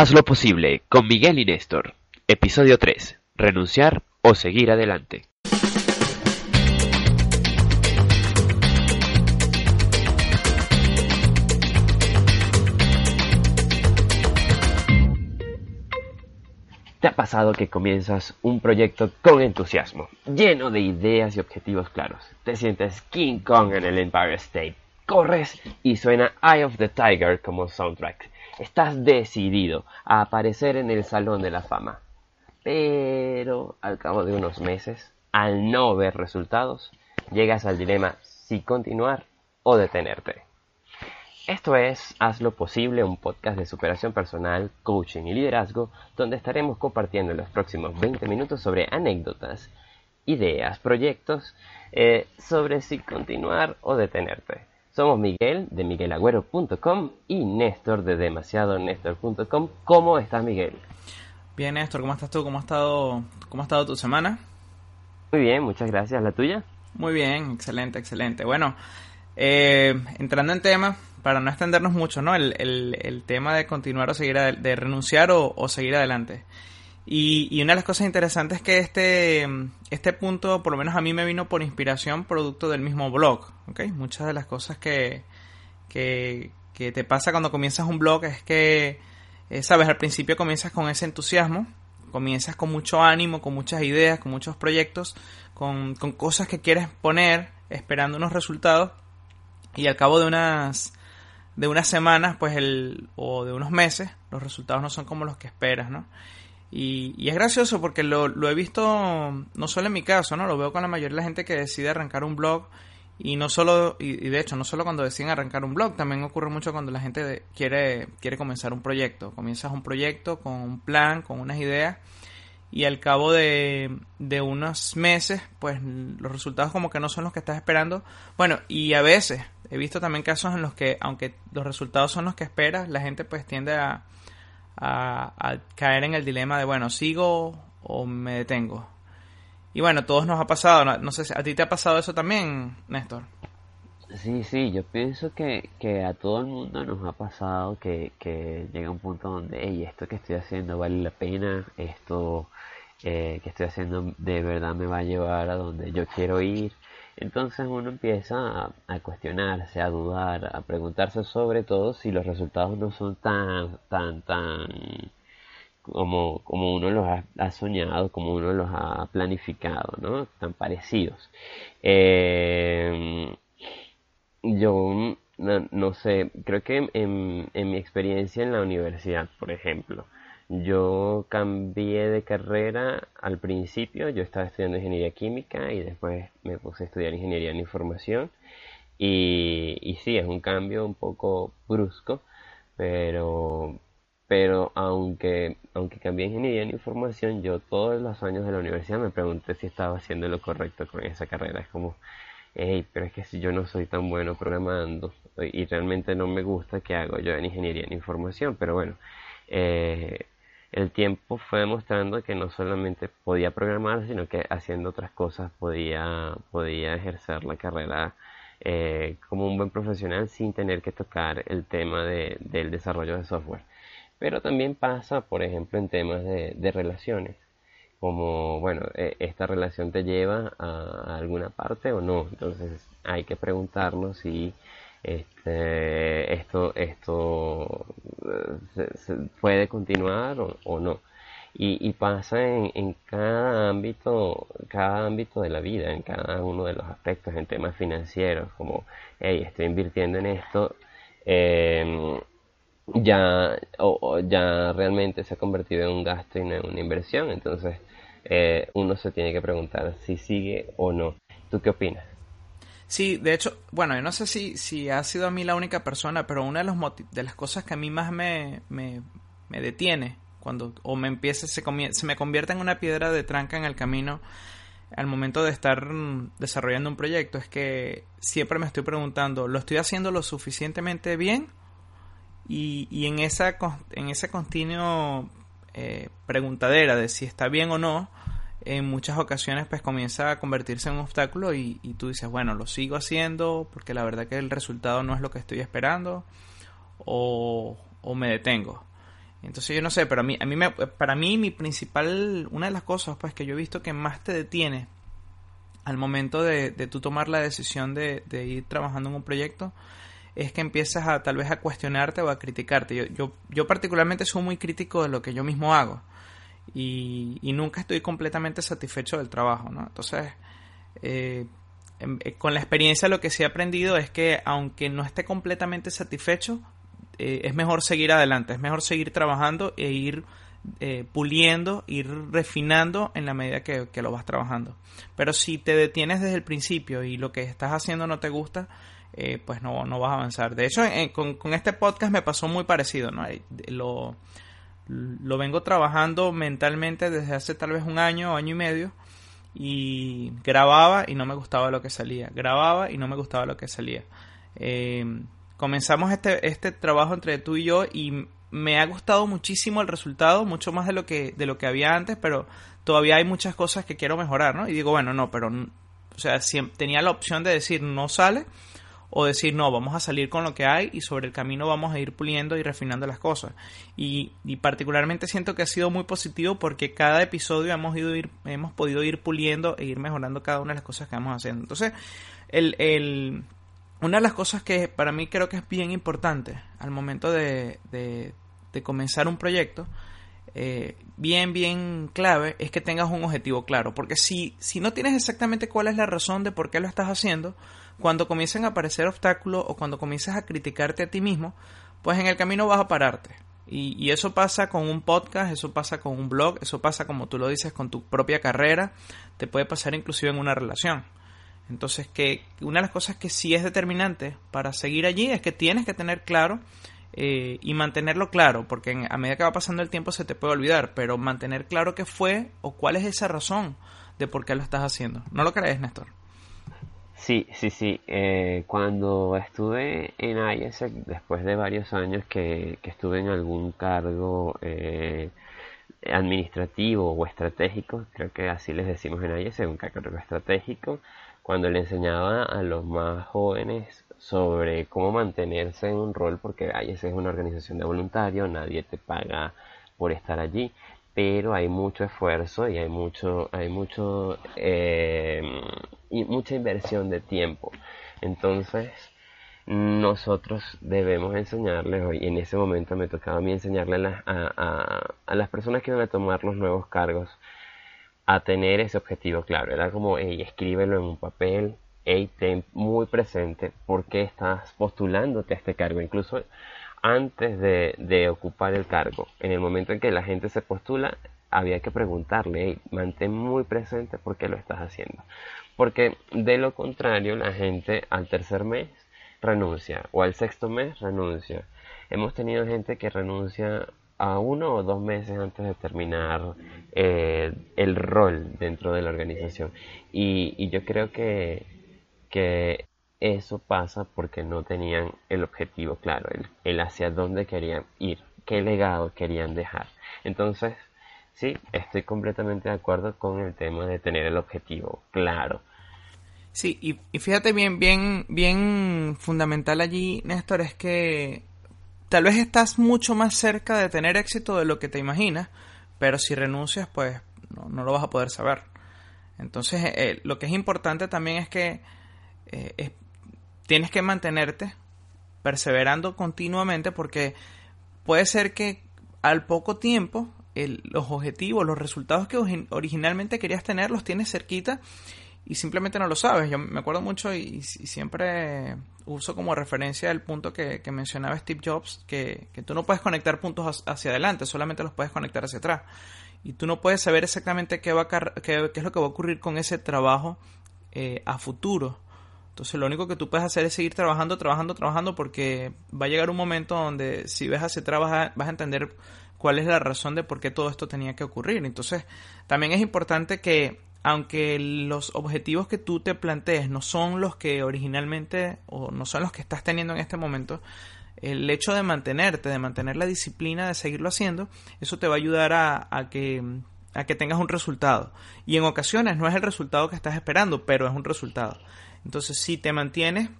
Haz lo posible con Miguel y Néstor. Episodio 3. Renunciar o seguir adelante. ¿Te ha pasado que comienzas un proyecto con entusiasmo, lleno de ideas y objetivos claros? Te sientes King Kong en el Empire State, corres y suena Eye of the Tiger como soundtrack. Estás decidido a aparecer en el Salón de la Fama. Pero al cabo de unos meses, al no ver resultados, llegas al dilema si continuar o detenerte. Esto es Haz lo posible, un podcast de superación personal, coaching y liderazgo, donde estaremos compartiendo en los próximos 20 minutos sobre anécdotas, ideas, proyectos, eh, sobre si continuar o detenerte. Somos Miguel de miguelagüero.com y Néstor de demasiadonestor.com. ¿Cómo estás, Miguel? Bien, Néstor, ¿cómo estás tú? ¿Cómo ha estado, cómo ha estado tu semana? Muy bien, muchas gracias. ¿La tuya? Muy bien, excelente, excelente. Bueno, eh, entrando en tema, para no extendernos mucho, ¿no? El, el, tema de continuar o seguir, de renunciar o, seguir adelante. Y, y, una de las cosas interesantes es que este, este punto, por lo menos a mí me vino por inspiración, producto del mismo blog, ¿ok? Muchas de las cosas que, que, que te pasa cuando comienzas un blog es que, eh, sabes, al principio comienzas con ese entusiasmo, comienzas con mucho ánimo, con muchas ideas, con muchos proyectos, con, con cosas que quieres poner, esperando unos resultados, y al cabo de unas de unas semanas pues el o de unos meses los resultados no son como los que esperas no y, y es gracioso porque lo, lo, he visto no solo en mi caso no lo veo con la mayoría de la gente que decide arrancar un blog y no solo y, de hecho no solo cuando deciden arrancar un blog también ocurre mucho cuando la gente quiere quiere comenzar un proyecto comienzas un proyecto con un plan con unas ideas y al cabo de, de unos meses, pues los resultados como que no son los que estás esperando. Bueno, y a veces he visto también casos en los que, aunque los resultados son los que esperas, la gente pues tiende a, a, caer en el dilema de, bueno, ¿sigo o me detengo? Y bueno, todos nos ha pasado, no, sé si a ti te ha pasado eso también, Néstor. Sí, sí, yo pienso que, que a todo el mundo nos ha pasado que, que llega un punto donde, hey, esto que estoy haciendo vale la pena, esto eh, que estoy haciendo de verdad me va a llevar a donde yo quiero ir. Entonces uno empieza a, cuestionarse, a dudar, a preguntarse sobre todo si los resultados no son tan, tan, tan como, como uno los ha, soñado, como uno los ha planificado, ¿no? Tan parecidos. Eh, yo no, sé, creo que en, en mi experiencia en la universidad, por ejemplo, yo cambié de carrera al principio, yo estaba estudiando ingeniería química y después me puse a estudiar ingeniería en información. Y, y sí, es un cambio un poco brusco, pero, pero aunque, aunque cambié ingeniería en información, yo todos los años de la universidad me pregunté si estaba haciendo lo correcto con esa carrera. Es como, hey, pero es que si yo no soy tan bueno programando y realmente no me gusta, ¿qué hago yo en ingeniería en información? Pero bueno, eh, el tiempo fue demostrando que no solamente podía programar, sino que haciendo otras cosas podía, podía ejercer la carrera eh, como un buen profesional sin tener que tocar el tema de, del desarrollo de software. Pero también pasa, por ejemplo, en temas de, de relaciones, como, bueno, e, esta relación te lleva a, alguna parte o no. Entonces hay que preguntarnos si este, esto, esto eh, se, puede continuar o, no. Y, pasa en, cada ámbito, cada ámbito de la vida, en cada uno de los aspectos, en temas financieros, como, hey, estoy invirtiendo en esto, em, ya, ya realmente se ha convertido en un gasto y en una inversión, entonces eh, uno se tiene que preguntar si sigue o no. ¿Tú qué opinas? Sí, de hecho, bueno, yo no sé si, si ha sido a mí la única persona, pero una de, los de las cosas que a mí más me, me, me detiene, cuando o me empieza, se, se me convierte en una piedra de tranca en el camino al momento de estar mm, desarrollando un proyecto es que siempre me estoy preguntando, ¿lo estoy haciendo lo suficientemente bien? Y, y en, esa, en ese continuo eh, preguntadera de si está bien o no, en muchas ocasiones pues comienza a convertirse en un obstáculo y, y, tú dices, bueno, lo sigo haciendo porque la verdad que el resultado no es lo que estoy esperando o, me detengo. Entonces yo no sé, pero a mí, a mí me, para mí mi principal, una de las cosas pues que yo he visto que más te detiene al momento de, de tú tomar la decisión de, de, ir trabajando en un proyecto es que empiezas a tal vez a cuestionarte o a criticarte. Yo, yo, yo particularmente soy muy crítico de lo que yo mismo hago y, y nunca estoy completamente satisfecho del trabajo, ¿no? Entonces, eh, em, eh, con la experiencia lo que sí he aprendido es que aunque no esté completamente satisfecho, eh, es mejor seguir adelante, es mejor seguir trabajando e ir eh, puliendo, ir refinando en la medida que, lo vas trabajando. Pero si te detienes desde el principio y lo que estás haciendo no te gusta, eh, pues no, no vas a avanzar. De hecho, con, con, este podcast me pasó muy parecido, ¿no? Lo, lo vengo trabajando mentalmente desde hace tal vez un año o año y medio y grababa y no me gustaba lo que salía, grababa y no me gustaba lo que salía. Eh, comenzamos este, este trabajo entre tú y yo y me ha gustado muchísimo el resultado, mucho más de lo que, de lo que había antes, pero todavía hay muchas cosas que quiero mejorar, ¿no? Y digo, bueno, no, pero, o sea, tenía la opción de decir no sale o decir no, vamos a salir con lo que hay y sobre el camino vamos a ir puliendo y refinando las cosas. Y, y particularmente siento que ha sido muy positivo porque cada episodio hemos, ido ir, hemos podido ir puliendo e ir mejorando cada una de las cosas que vamos haciendo. Entonces, el, el una de las cosas que para mí creo que es bien importante al momento de, de, comenzar un proyecto, eh, bien, bien clave, es que tengas un objetivo claro. Porque si, si no tienes exactamente cuál es la razón de por qué lo estás haciendo, cuando comiencen a aparecer obstáculos o cuando comiences a criticarte a ti mismo, pues en el camino vas a pararte. Y, y, eso pasa con un podcast, eso pasa con un blog, eso pasa como tú lo dices con tu propia carrera, te puede pasar inclusive en una relación. Entonces, que una de las cosas que sí es determinante para seguir allí es que tienes que tener claro eh, y mantenerlo claro, porque a medida que va pasando el tiempo se te puede olvidar, pero mantener claro qué fue o cuál es esa razón de por qué lo estás haciendo. ¿No lo crees, Néstor? Sí, sí, sí. Eh, cuando estuve en IESEC, después de varios años que, estuve en algún cargo eh, administrativo o estratégico, creo que así les decimos en IESEC, un cargo estratégico, cuando le enseñaba a los más jóvenes sobre cómo mantenerse en un rol, porque IES es una organización de voluntarios, nadie te paga por estar allí, pero hay mucho esfuerzo y hay mucho, hay mucho, eh, y mucha inversión de tiempo. Entonces, nosotros debemos enseñarles, y en ese momento me tocaba a mí enseñarle a, a las personas que van a tomar los nuevos cargos, a tener ese objetivo claro. Era como, hey, escríbelo en un papel, hey, ten muy presente por qué estás postulándote a este cargo. Incluso antes de, ocupar el cargo, en el momento en que la gente se postula, había que preguntarle, hey, mantén muy presente por qué lo estás haciendo. Porque de lo contrario, la gente al tercer mes renuncia o al sexto mes renuncia. Hemos tenido gente que renuncia a uno o dos meses antes de terminar eh, el rol dentro de la organización. Y, yo creo que, que, eso pasa porque no tenían el objetivo claro, el, el, hacia dónde querían ir, qué legado querían dejar. Entonces, sí, estoy completamente de acuerdo con el tema de tener el objetivo claro. Sí, y, y fíjate bien, bien, bien fundamental allí, Néstor, es que Tal vez estás mucho más cerca de tener éxito de lo que te imaginas, pero si renuncias, pues no, lo vas a poder saber. Entonces, eh, lo que es importante también es que eh, tienes que mantenerte perseverando continuamente porque puede ser que al poco tiempo los objetivos, los resultados que originalmente querías tener los tienes cerquita y simplemente no lo sabes. Yo me acuerdo mucho y, siempre uso como referencia el punto que, mencionaba Steve Jobs, que, tú no puedes conectar puntos hacia adelante, solamente los puedes conectar hacia atrás. Y tú no puedes saber exactamente qué, va qué, es lo que va a ocurrir con ese trabajo eh, a futuro. Entonces lo único que tú puedes hacer es seguir trabajando, trabajando, trabajando, porque va a llegar un momento donde si ves hacia atrás vas a, vas a entender cuál es la razón de por qué todo esto tenía que ocurrir. Entonces, también es importante que aunque los objetivos que tú te plantees no son los que originalmente o no son los que estás teniendo en este momento, el hecho de mantenerte, de mantener la disciplina, de seguirlo haciendo, eso te va a ayudar a, que, a que tengas un resultado. Y en ocasiones no es el resultado que estás esperando, pero es un resultado. Entonces, si te mantienes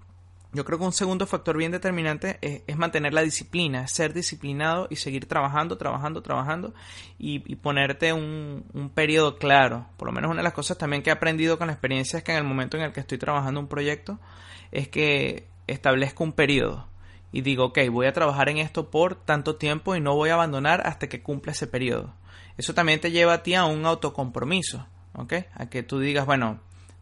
yo creo que un segundo factor bien determinante es, mantener la disciplina, ser disciplinado y seguir trabajando, trabajando, trabajando y, ponerte un, un, periodo claro. Por lo menos una de las cosas también que he aprendido con la experiencia es que en el momento en el que estoy trabajando un proyecto es que establezco un periodo y digo, ok, voy a trabajar en esto por tanto tiempo y no voy a abandonar hasta que cumpla ese periodo. Eso también te lleva a ti a un autocompromiso, ¿ok? A que tú digas, bueno,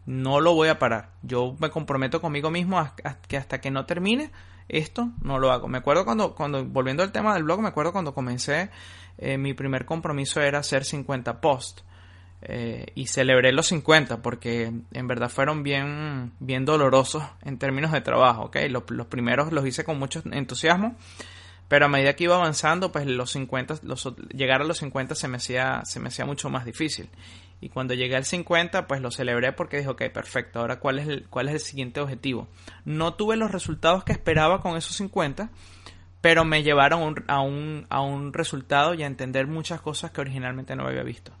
no lo voy a parar. Yo me comprometo conmigo mismo a, que hasta que no termine esto, no lo hago. Me acuerdo cuando, cuando volviendo al tema del blog, me acuerdo cuando comencé, eh, mi primer compromiso era hacer 50 posts. Eh, y celebré los 50 porque en verdad fueron bien, bien dolorosos en términos de trabajo. ¿okay? Los, los primeros los hice con mucho entusiasmo, pero a medida que iba avanzando, pues los 50, los, llegar a los 50 se me hacía, se me hacía mucho más difícil. Y cuando llegué al 50, pues lo celebré porque dije, ok, perfecto, ahora cuál es el, cuál es el siguiente objetivo. No tuve los resultados que esperaba con esos 50, pero me llevaron a, un, a un resultado y a entender muchas cosas que originalmente no había visto.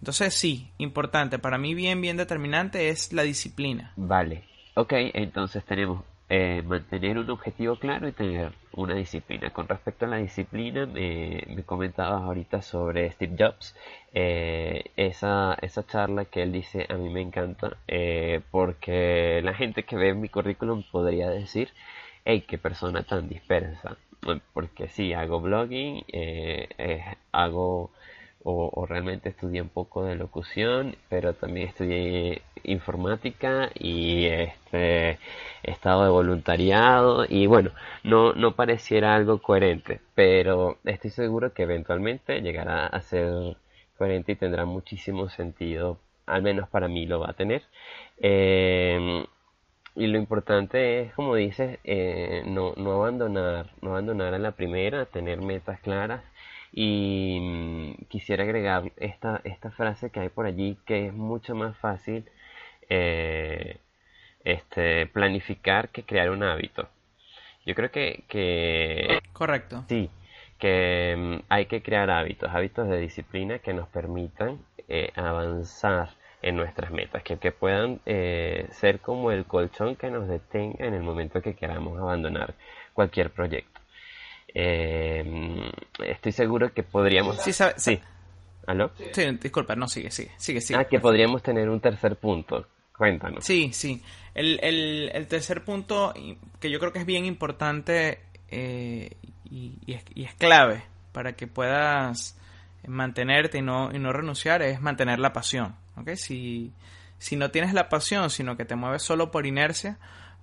Entonces sí, importante, para mí bien, bien determinante es la disciplina. Vale, ok, entonces tenemos eh, mantener un objetivo claro y tener una disciplina. Con respecto a la disciplina, me comentabas ahorita sobre Steve Jobs. Eh, esa, esa charla que él dice a mí me encanta eh, porque la gente que ve mi currículum podría decir, hey, qué persona tan dispersa. Porque sí, hago blogging, hago o, realmente estudié un poco de locución, pero también estudié informática y este estado de voluntariado y bueno, no, no pareciera algo coherente, pero estoy seguro que eventualmente llegará a ser coherente y tendrá muchísimo sentido, al menos para mí lo va a tener. Em, y lo importante es, como dices, eh, no, no abandonar, no abandonar a la primera, tener metas claras y mm, quisiera agregar esta, esta frase que hay por allí que es mucho más fácil eh, este, planificar que crear un hábito. Yo creo que, que Correcto. Sí, que mm, hay que crear hábitos, hábitos de disciplina que nos permitan eh, avanzar en nuestras metas, que, que puedan eh, ser como el colchón que nos detenga en el momento que queramos abandonar cualquier proyecto. Eh, estoy seguro que podríamos... Sí, sí. ¿Aló? Sí, disculpa, no, sigue, sigue, sigue, sigue. Ah, que podríamos tener un tercer punto. Cuéntanos. Sí, sí. El, el, el tercer punto que yo creo que es bien importante eh, y, es, y, es, clave para que puedas mantenerte y no, y no renunciar es mantener la pasión. ¿okay? Si, si no tienes la pasión, sino que te mueves solo por inercia,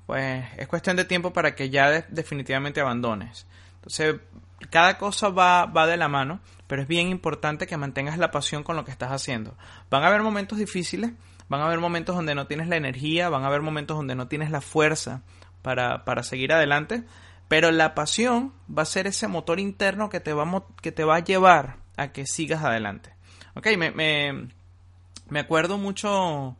pues es cuestión de tiempo para que ya definitivamente abandones. Cada cosa va, va de la mano, pero es bien importante que mantengas la pasión con lo que estás haciendo. Van a haber momentos difíciles, van a haber momentos donde no tienes la energía, van a haber momentos donde no tienes la fuerza para, para seguir adelante, pero la pasión va a ser ese motor interno que te va, que te va a llevar a que sigas adelante. Ok, me, me, me acuerdo mucho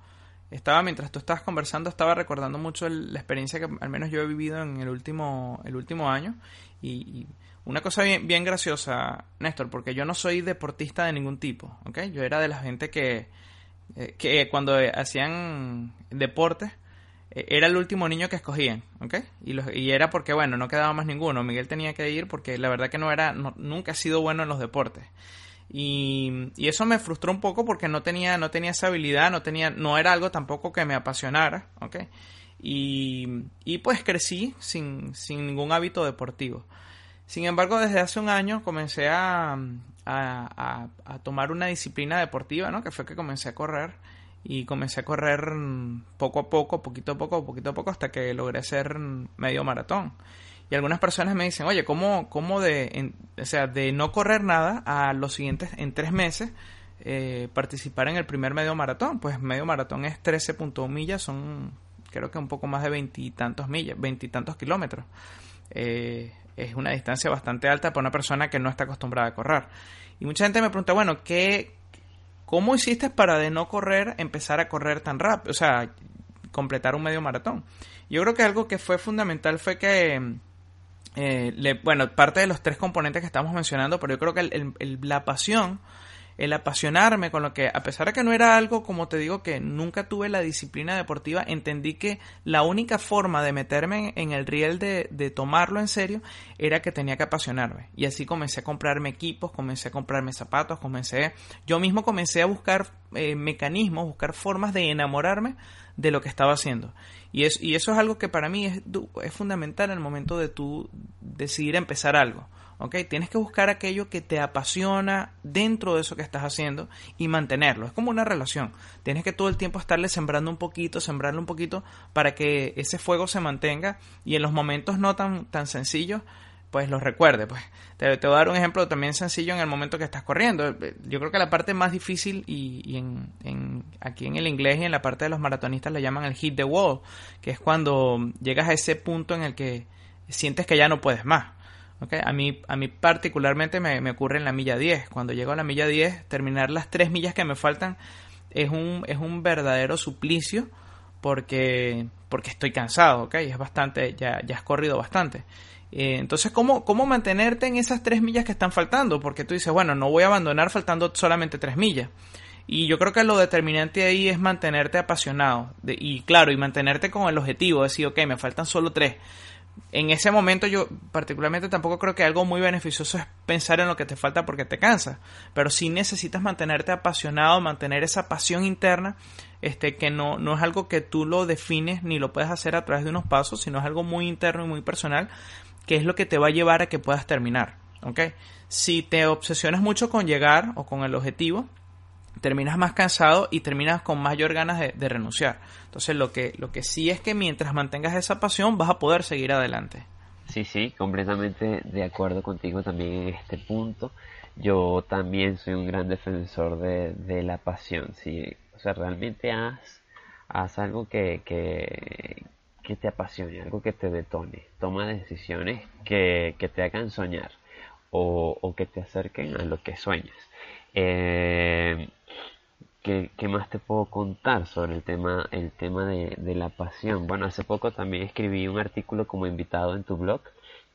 estaba mientras tú estabas conversando estaba recordando mucho la experiencia que al menos yo he vivido en el último el último año y, una cosa bien, bien graciosa, Néstor, porque yo no soy deportista de ningún tipo, ¿ok? Yo era de la gente que, eh, que cuando hacían deporte eh, era el último niño que escogían, ¿ok? Y, los, y era porque, bueno, no quedaba más ninguno. Miguel tenía que ir porque la verdad que no era, nunca ha sido bueno en los deportes. Y, y, eso me frustró un poco porque no tenía, no tenía esa habilidad, no tenía, no era algo tampoco que me apasionara, ¿ok? Y, y pues crecí sin, sin ningún hábito deportivo. Sin embargo, desde hace un año comencé a, a, a, tomar una disciplina deportiva, ¿no? Que fue que comencé a correr y comencé a correr poco a poco, poquito a poco, poquito a poco, hasta que logré hacer medio maratón. Y algunas personas me dicen, oye, ¿cómo, cómo de, o sea, de no correr nada a los siguientes, en tres meses, eh, participar en el primer medio maratón? Pues medio maratón es 13.1 millas, son creo que un poco más de veintitantos millas, veintitantos kilómetros. Eh, es una distancia bastante alta para una persona que no está acostumbrada a correr. Y mucha gente me pregunta, bueno, ¿qué, ¿cómo hiciste para de no correr empezar a correr tan rápido? O sea, completar un medio maratón. Yo creo que algo que fue fundamental fue que, eh, bueno, parte de los tres componentes que estamos mencionando, pero yo creo que la pasión el apasionarme con lo que, a pesar de que no era algo, como te digo, que nunca tuve la disciplina deportiva, entendí que la única forma de meterme en el riel de, de tomarlo en serio era que tenía que apasionarme. Y así comencé a comprarme equipos, comencé a comprarme zapatos, comencé, yo mismo comencé a buscar eh, mecanismos, buscar formas de enamorarme de lo que estaba haciendo. Y, es, y eso es algo que para mí es, es fundamental en el momento de tú decidir empezar algo. ¿Ok? Tienes que buscar aquello que te apasiona dentro de eso que estás haciendo y mantenerlo. Es como una relación. Tienes que todo el tiempo estarle sembrando un poquito, sembrarle un poquito para que ese fuego se mantenga y en los momentos no tan, tan sencillos, pues los recuerde. Pues te, voy a dar un ejemplo también sencillo en el momento que estás corriendo. Yo creo que la parte más difícil y, en, en, aquí en el inglés y en la parte de los maratonistas le llaman el hit the wall, que es cuando llegas a ese punto en el que sientes que ya no puedes más. A, mí, a mí particularmente me, ocurre en la milla 10. Cuando llego a la milla 10, terminar las tres millas que me faltan es un, es un verdadero suplicio porque, porque estoy cansado, ¿ok? Es bastante, ya, ya has corrido bastante. Eh, entonces, ¿cómo, ¿cómo mantenerte en esas tres millas que están faltando? Porque tú dices, bueno, no voy a abandonar faltando solamente tres millas. Y yo creo que lo determinante ahí es mantenerte apasionado. y claro, y mantenerte con el objetivo, decir, ok, me faltan solo tres en ese momento yo particularmente tampoco creo que algo muy beneficioso es pensar en lo que te falta porque te cansa, pero sí necesitas mantenerte apasionado, mantener esa pasión interna, este que no, no es algo que tú lo defines ni lo puedes hacer a través de unos pasos, sino es algo muy interno y muy personal, que es lo que te va a llevar a que puedas terminar, ¿ok? Si te obsesionas mucho con llegar o con el objetivo, terminas más cansado y terminas con mayor ganas de, renunciar. Entonces lo que, lo que sí es que mientras mantengas esa pasión vas a poder seguir adelante. Sí, sí, completamente de acuerdo contigo también en este punto. Yo también soy un gran defensor de, la pasión. Si, o sea, realmente haz, algo que, que, te apasione, algo que te detone. Toma decisiones que, te hagan soñar o, o que te acerquen a lo que sueñas. Eh, ¿qué, más te puedo contar sobre el tema, el tema de, la pasión? Bueno, hace poco también escribí un artículo como invitado en tu blog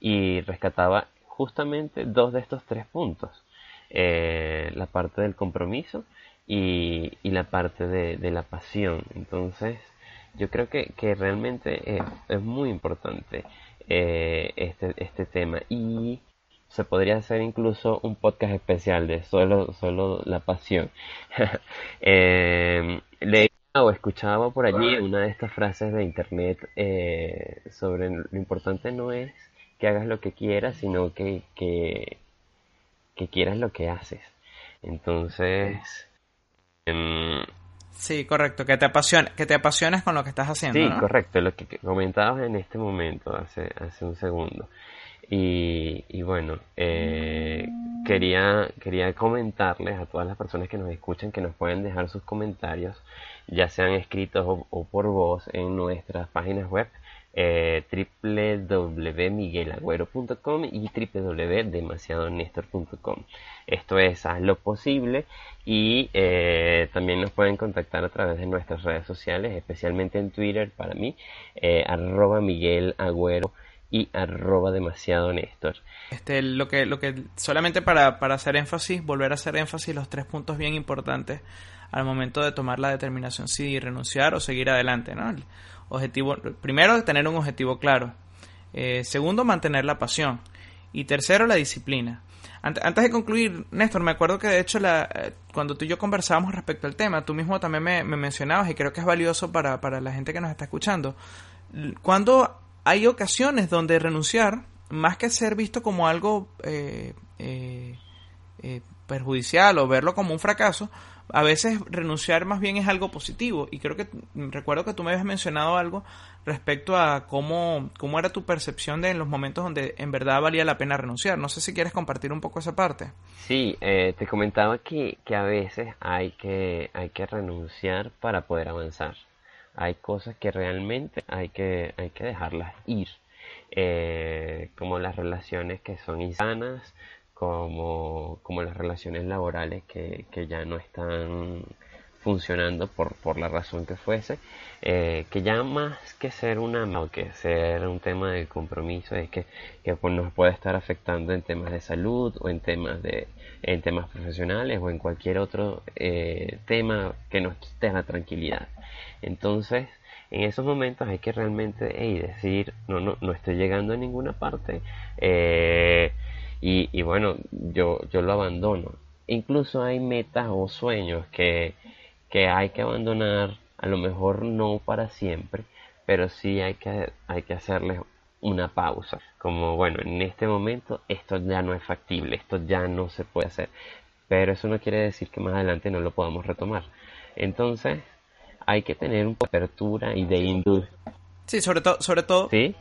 y rescataba justamente dos de estos tres puntos. Eh, la parte del compromiso y, la parte de, la pasión. Entonces, yo creo que, realmente es, muy importante eh, este, este tema. Y se podría hacer incluso un podcast especial de solo, solo la pasión. eh, leía o escuchaba por allí una de estas frases de internet eh, sobre lo importante no es que hagas lo que quieras, sino que, que, quieras lo que haces. Entonces... Em, sí, correcto, que te apasione, que te apasiones con lo que estás haciendo. Sí, correcto, lo que comentabas en este momento, hace, hace un segundo. Y, bueno, eh, quería, quería comentarles a todas las personas que nos escuchan que nos pueden dejar sus comentarios, ya sean escritos o, por voz, en nuestras páginas web eh, www.miguelagüero.com y www.demasiadonestor.com. Esto es Haz lo posible y eh, también nos pueden contactar a través de nuestras redes sociales, especialmente en Twitter para mí, eh, arroba Miguel y arroba demasiado Néstor. Este, lo que, lo que, solamente para, para hacer énfasis, volver a hacer énfasis los tres puntos bien importantes al momento de tomar la determinación si renunciar o seguir adelante, ¿no? objetivo, primero, tener un objetivo claro. Eh, segundo, mantener la pasión. Y tercero, la disciplina. Antes de concluir, Néstor, me acuerdo que de hecho la, eh, cuando tú y yo conversábamos respecto al tema, tú mismo también me, me mencionabas y creo que es valioso para, para la gente que nos está escuchando. Cuando hay ocasiones donde renunciar, más que ser visto como algo eh, eh, eh, perjudicial o verlo como un fracaso, a veces renunciar más bien es algo positivo. Y creo que recuerdo que tú me habías mencionado algo respecto a cómo, cómo era tu percepción de en los momentos donde en verdad valía la pena renunciar. No sé si quieres compartir un poco esa parte. Sí, te comentaba que, que a veces hay que, hay que renunciar para poder avanzar hay cosas que realmente hay que, hay que dejarlas ir. eh, como las relaciones que son insanas, como, como las relaciones laborales que, que ya no están funcionando por, por la razón que fuese, eh, que ya más que ser una que ser un tema de compromiso es que, que pues, nos puede estar afectando en temas de salud o en temas de en temas profesionales o en cualquier otro eh, tema que nos quite la tranquilidad. Entonces en esos momentos hay que realmente decir no no no estoy llegando a ninguna parte eh, y, y bueno yo yo lo abandono. Incluso hay metas o sueños que que hay que abandonar, a lo mejor no para siempre, pero sí hay que, hay que hacerles una pausa. Como, bueno, en este momento esto ya no es factible, esto ya no se puede hacer. Pero eso no quiere decir que más adelante no lo podamos retomar. Entonces, hay que tener un poco de apertura y de industria. Sí, sobre todo, sobre todo. Sí.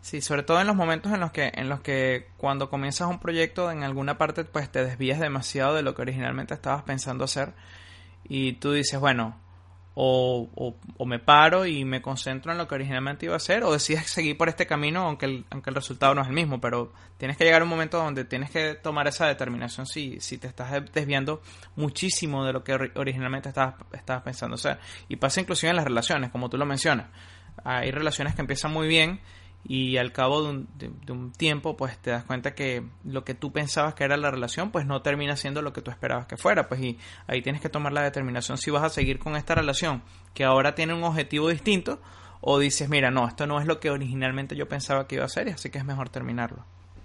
Sí, sobre todo en los momentos en los que, en los que cuando comienzas un proyecto en alguna parte, pues te desvías demasiado de lo que originalmente estabas pensando hacer y tú dices, bueno, o, o, me paro y me concentro en lo que originalmente iba a hacer, o decides seguir por este camino, aunque el, aunque el resultado no es el mismo, pero tienes que llegar a un momento donde tienes que tomar esa determinación si, si te estás desviando muchísimo de lo que originalmente estabas, estabas pensando hacer. Y pasa inclusive en las relaciones, como tú lo mencionas. Hay relaciones que empiezan muy bien y al cabo de un, tiempo pues te das cuenta que lo que tú pensabas que era la relación pues no termina siendo lo que tú esperabas que fuera pues y ahí tienes que tomar la determinación si vas a seguir con esta relación que ahora tiene un objetivo distinto o dices mira no esto no es lo que originalmente yo pensaba que iba a ser así que es mejor terminarlo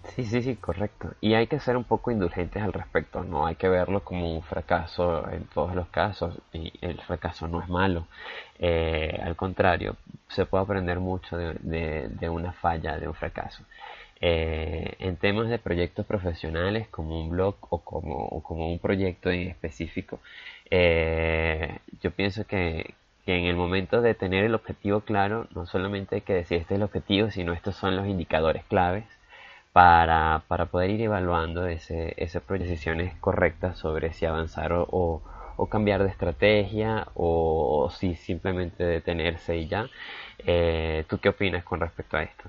Sí, sí, sí, correcto. Y hay que ser un poco indulgentes al respecto, no hay que verlo como un fracaso en todos los casos y el fracaso no es malo. Eh, al contrario, se puede aprender mucho de, de, una falla, de un fracaso. Eh, en temas de proyectos profesionales como un blog o como, como un proyecto en específico, eh, yo pienso que, que en el momento de tener el objetivo claro, no solamente hay que decir este es el objetivo, sino estos son los indicadores claves para, para poder ir evaluando ese, ese decisiones correctas sobre si avanzar o, o, cambiar de estrategia o, si simplemente detenerse y ya. Eh, ¿Tú qué opinas con respecto a esto?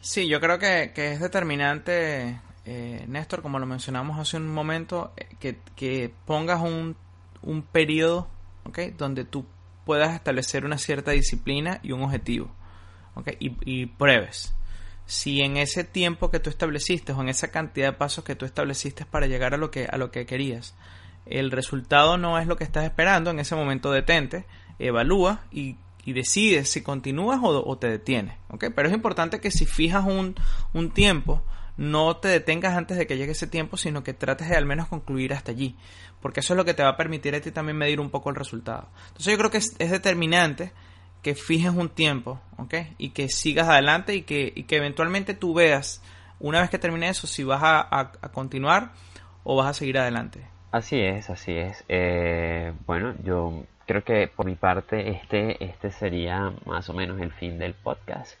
Sí, yo creo que, que es determinante, eh, Néstor, como lo mencionamos hace un momento, eh, que, que pongas un, un periodo ¿okay? donde tú puedas establecer una cierta disciplina y un objetivo ¿okay? y, y pruebes si en ese tiempo que tú estableciste o en esa cantidad de pasos que tú estableciste para llegar a lo que, a lo que querías, el resultado no es lo que estás esperando, en ese momento detente, evalúa y, decides si continúas o, te detienes. Pero es importante que si fijas un, un tiempo, no te detengas antes de que llegue ese tiempo, sino que trates de al menos concluir hasta allí, porque eso es lo que te va a permitir a ti también medir un poco el resultado. Entonces yo creo que es determinante que fijes un tiempo, ¿ok? Y que sigas adelante y que, y que eventualmente tú veas, una vez que termine eso, si vas a, continuar o vas a seguir adelante. Así es, así es. Eh, bueno, yo creo que por mi parte este, este sería más o menos el fin del podcast.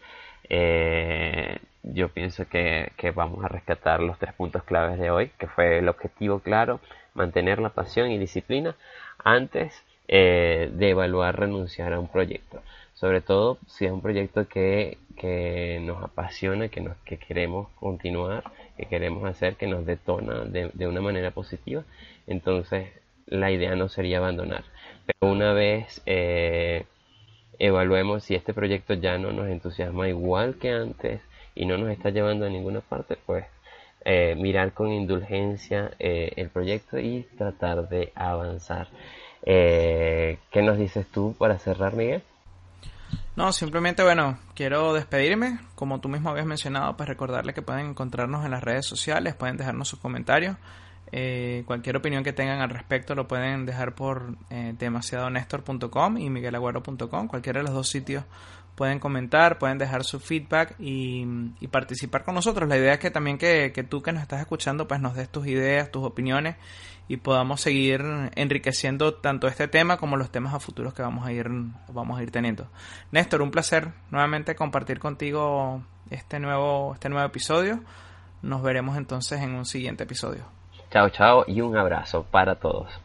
Eh, yo pienso que, que, vamos a rescatar los tres puntos claves de hoy, que fue el objetivo claro, mantener la pasión y disciplina antes eh, de evaluar renunciar a un proyecto. Sobre todo si es un proyecto que, que nos apasiona, que, nos, que queremos continuar, que queremos hacer, que nos detona de, de una manera positiva, entonces la idea no sería abandonar. Pero una vez eh, evaluemos si este proyecto ya no nos entusiasma igual que antes y no nos está llevando a ninguna parte, pues eh, mirar con indulgencia el proyecto y tratar de avanzar. Eh, ¿Qué nos dices tú para cerrar, Miguel? No, simplemente, bueno, quiero despedirme. Como tú mismo habías mencionado, pues recordarle que pueden encontrarnos en las redes sociales, pueden dejarnos sus comentarios. Eh, cualquier opinión que tengan al respecto lo pueden dejar por eh, demasiadonestor.com y miguelagüero.com. Cualquiera de los dos sitios pueden comentar, pueden dejar su feedback y, participar con nosotros. La idea es que también que, que, tú que nos estás escuchando pues nos des tus ideas, tus opiniones y podamos seguir enriqueciendo tanto este tema como los temas a futuros que vamos a ir, vamos a ir teniendo. Néstor, un placer nuevamente compartir contigo este nuevo, este nuevo episodio. Nos veremos entonces en un siguiente episodio. Chao, chao y un abrazo para todos.